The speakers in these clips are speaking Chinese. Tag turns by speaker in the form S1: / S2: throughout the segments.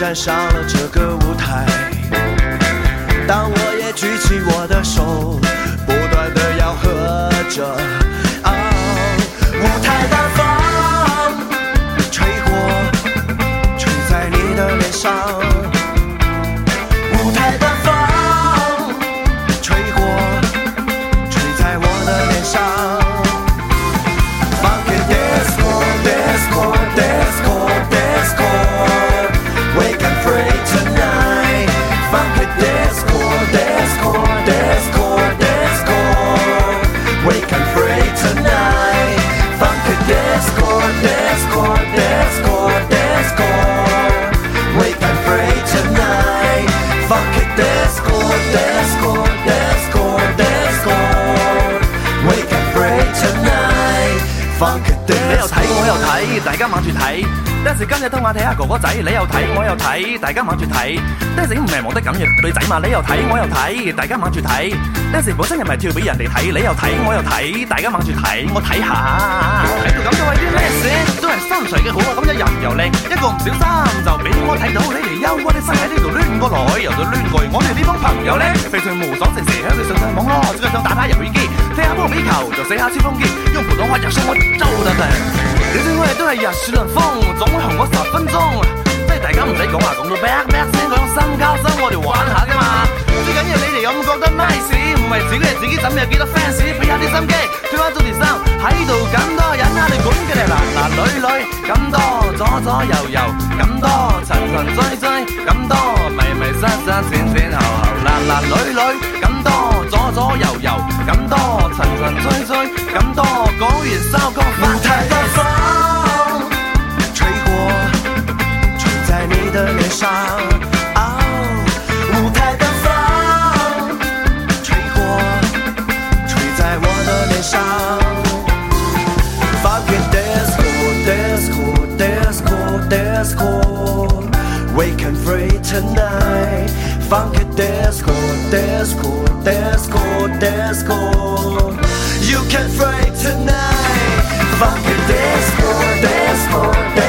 S1: 站上了这个舞台，当我也举起我的手，不断的吆喝着。你
S2: 又睇，我又睇，大家猛住睇。一时今日通话睇下哥哥仔，你又睇我又睇，大家猛住睇。一时唔系忙得紧，约对仔嘛，你又睇我又睇，大家猛住睇。一时本身又唔系跳俾人哋睇，你又睇我又睇，大家猛住睇，我睇下。喺度感受系啲咩事？都系身材嘅好啊，咁一人又靓，一个唔小心就俾我睇到你嚟忧啊！你身喺呢度乱过来，又再乱过嚟。我哋呢帮朋友咧非常无所成成喺度上上网咯，最近想打打游戏机，踢下波比球，就食下超方便。用普通话讲生我周得你人我哋都系日时两风。我红我十分钟，即系大家唔使讲话讲到 b a c b a 声，讲心交心，我哋玩下噶嘛。最紧要你哋有冇觉得 nice？唔系自己自己怎有几多 fans？俾下啲心机，脱翻中年衫，喺度咁多，忍下你，管佢哋男男女女，咁多左左右右，咁多层层醉醉，咁多迷迷塞塞，前前后后，男男女女，咁多左左右右，咁多层层醉醉，咁多讲完收
S1: 个话题。上。哦，舞台的风吹过，吹在我的脸上。Funky disco, disco, disco, disco. We can free tonight. Funky disco, disco, disco, disco. You can free tonight. Funky disco, disco, disco, disco.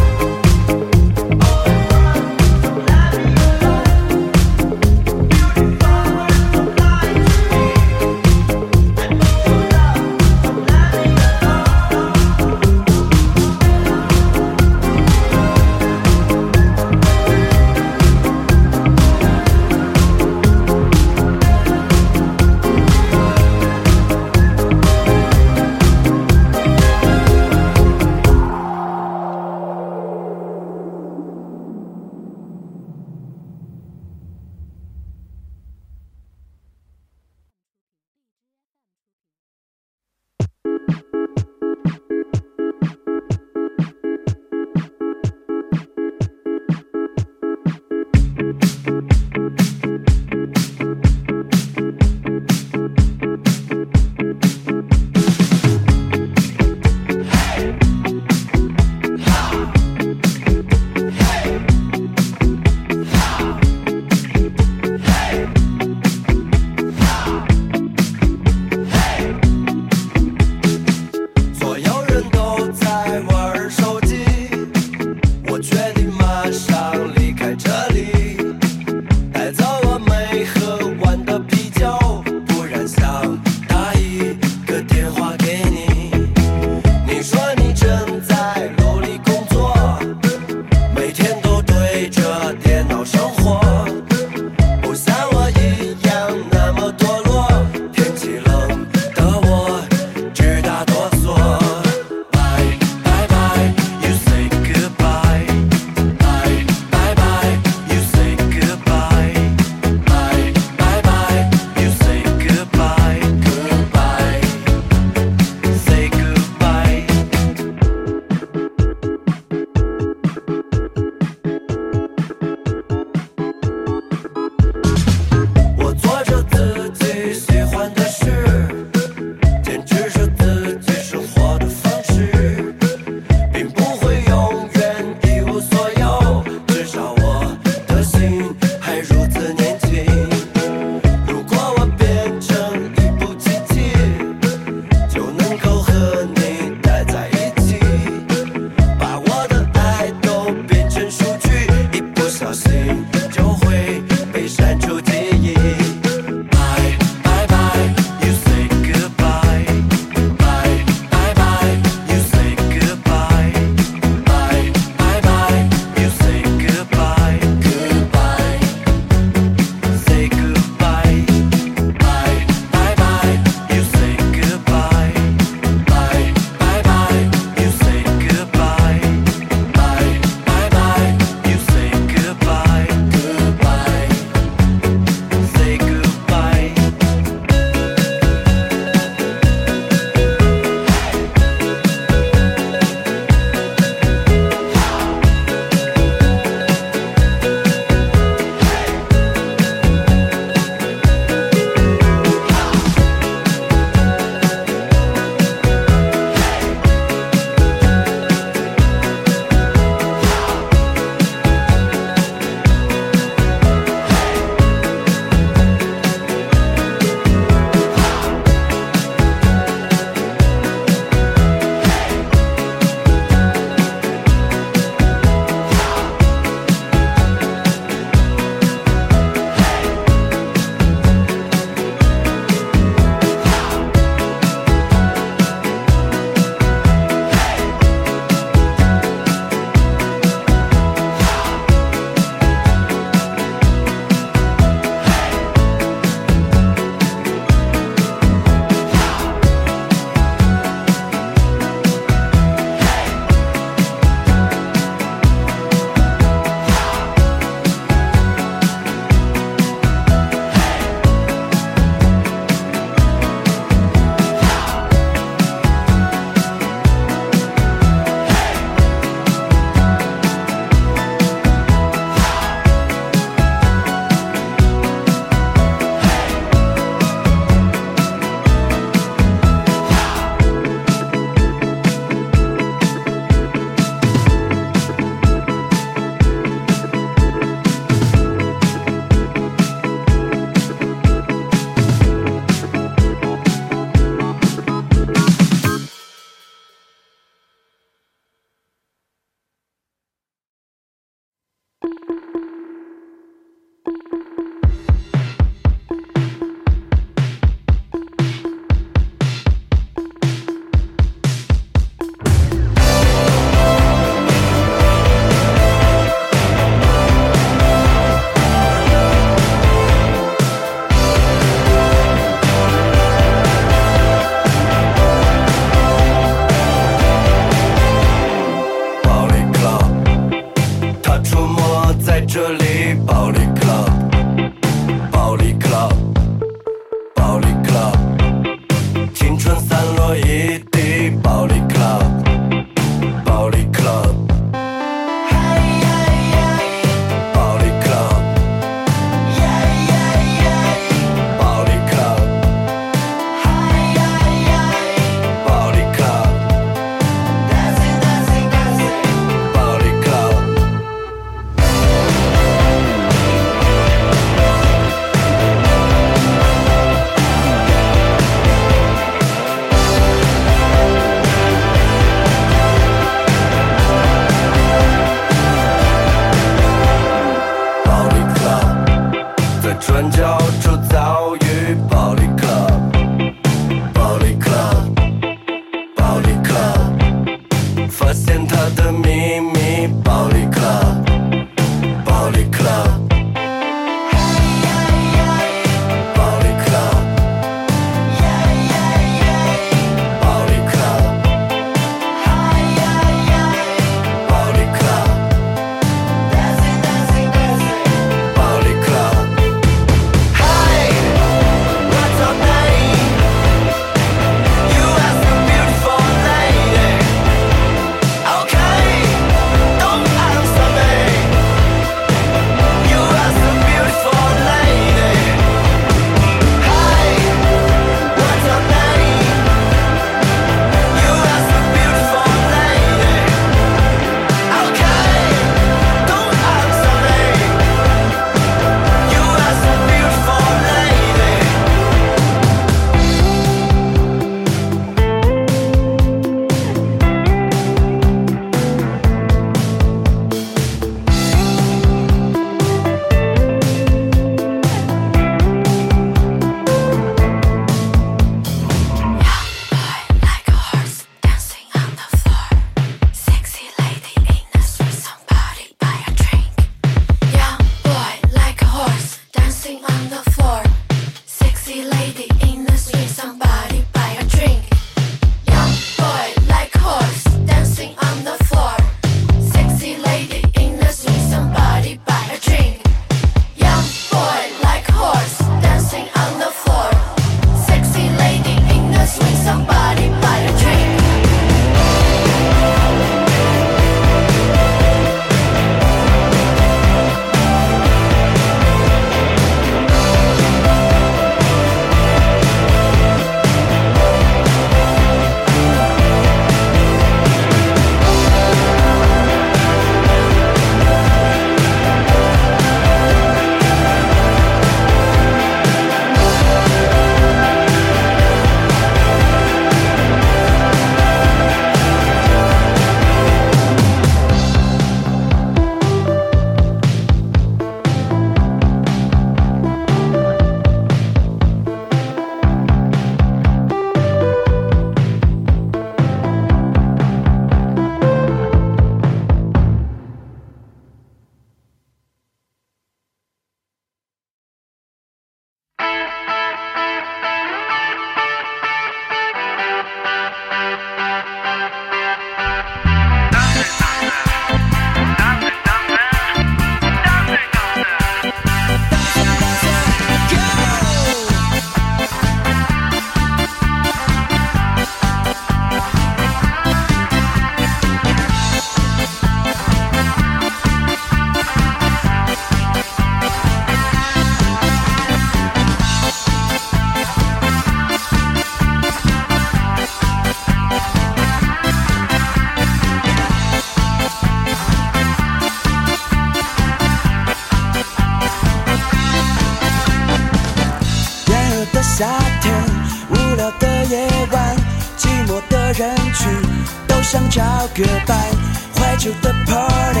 S1: goodbye，怀旧的 party，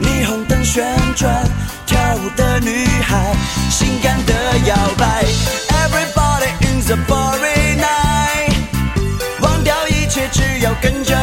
S1: 霓虹灯旋转，跳舞的女孩，性感的摇摆，Everybody in the party night，忘掉一切，只要跟着。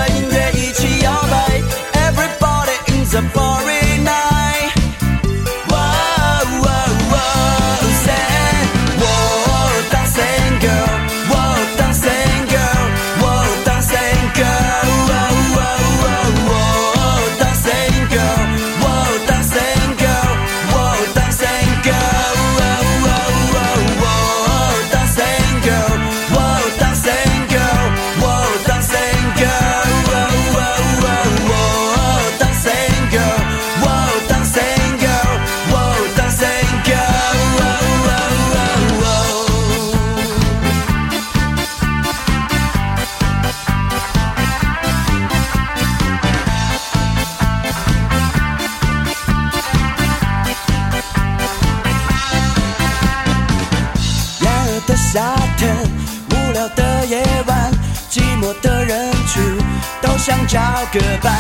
S1: 歌伴，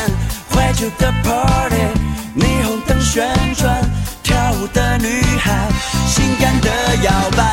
S1: 怀旧的 party，霓虹灯旋转，跳舞的女孩，性感的摇摆。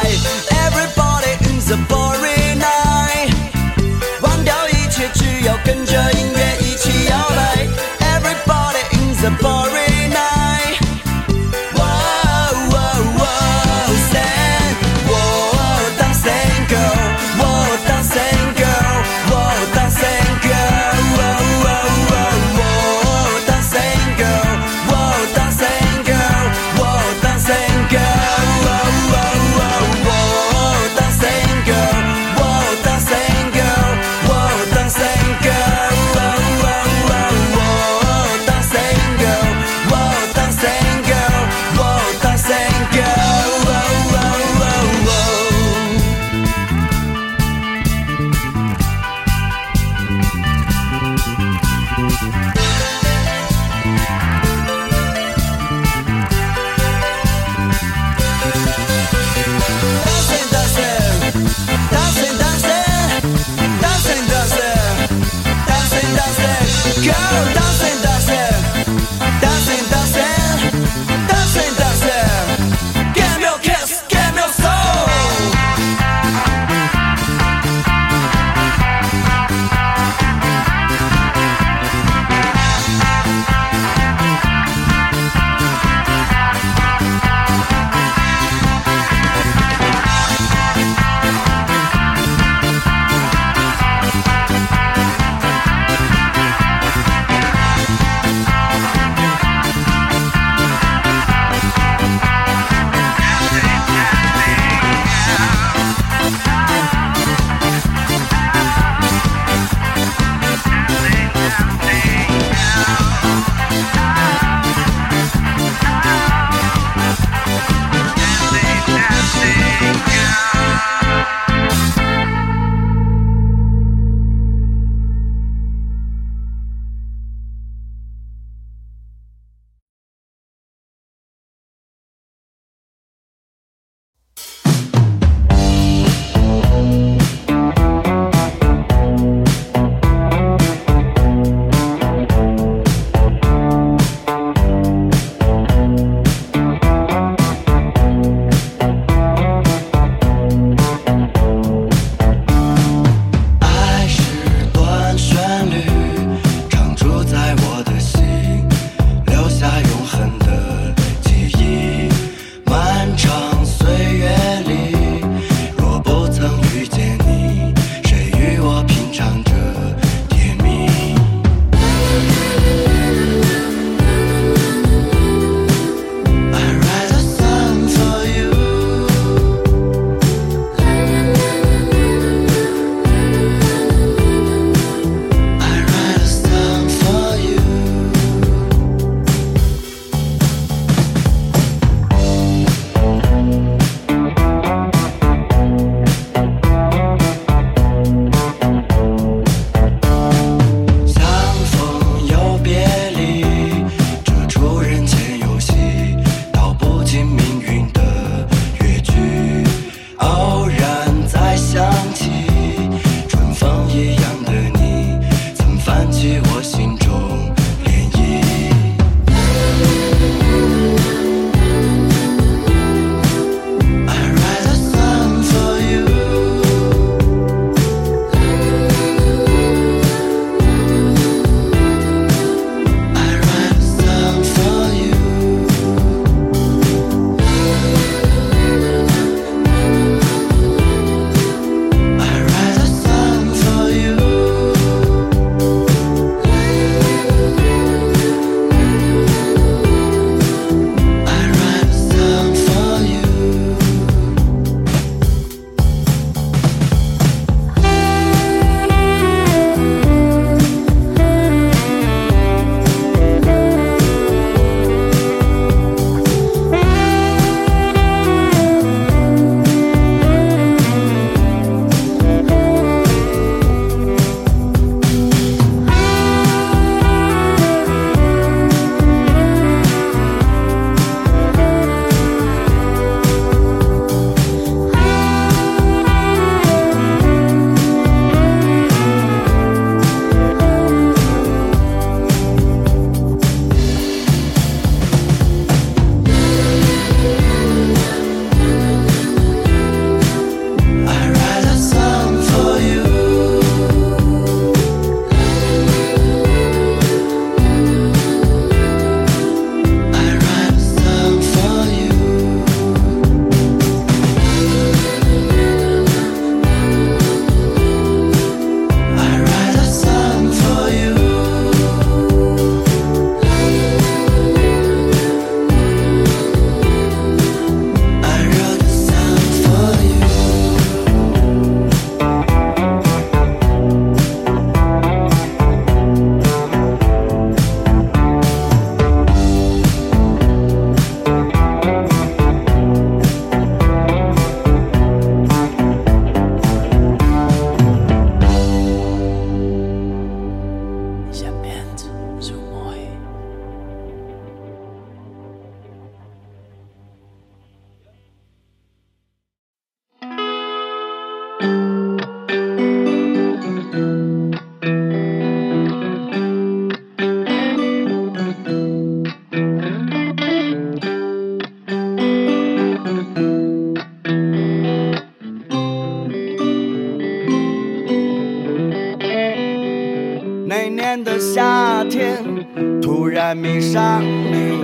S1: 迷上你，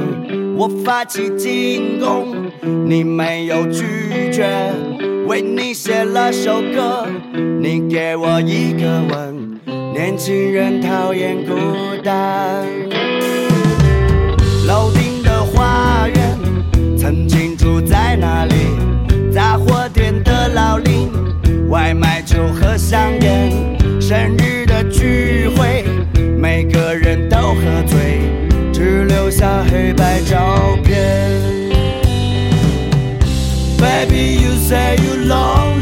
S1: 我发起进攻，你没有拒绝，为你写了首歌，你给我一个吻。年轻人讨厌孤单。楼顶的花园，曾经住在那里。杂货店的老林，外卖酒和香烟。生日的聚会，每个人都喝醉。只留下黑白照片。Baby, you say you lonely